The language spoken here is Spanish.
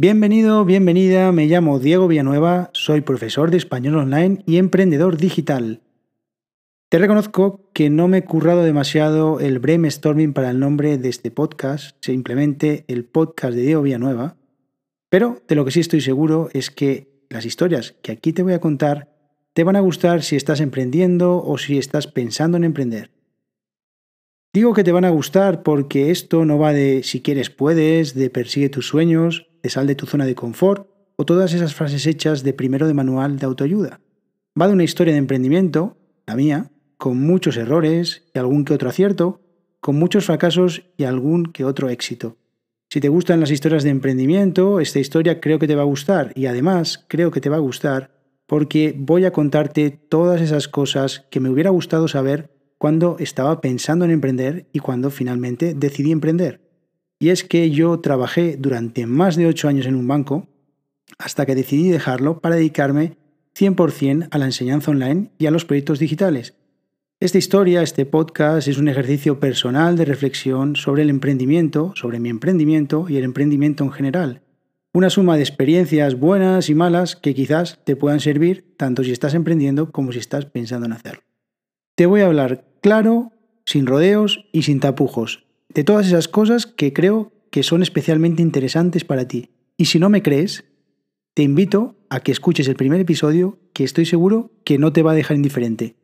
Bienvenido, bienvenida, me llamo Diego Villanueva, soy profesor de español online y emprendedor digital. Te reconozco que no me he currado demasiado el brainstorming para el nombre de este podcast, simplemente el podcast de Diego Villanueva, pero de lo que sí estoy seguro es que las historias que aquí te voy a contar te van a gustar si estás emprendiendo o si estás pensando en emprender. Digo que te van a gustar porque esto no va de si quieres puedes, de persigue tus sueños, de sal de tu zona de confort o todas esas frases hechas de primero de manual de autoayuda. Va de una historia de emprendimiento, la mía, con muchos errores y algún que otro acierto, con muchos fracasos y algún que otro éxito. Si te gustan las historias de emprendimiento, esta historia creo que te va a gustar y además creo que te va a gustar porque voy a contarte todas esas cosas que me hubiera gustado saber cuando estaba pensando en emprender y cuando finalmente decidí emprender. Y es que yo trabajé durante más de 8 años en un banco hasta que decidí dejarlo para dedicarme 100% a la enseñanza online y a los proyectos digitales. Esta historia, este podcast, es un ejercicio personal de reflexión sobre el emprendimiento, sobre mi emprendimiento y el emprendimiento en general. Una suma de experiencias buenas y malas que quizás te puedan servir tanto si estás emprendiendo como si estás pensando en hacerlo. Te voy a hablar claro, sin rodeos y sin tapujos, de todas esas cosas que creo que son especialmente interesantes para ti. Y si no me crees, te invito a que escuches el primer episodio que estoy seguro que no te va a dejar indiferente.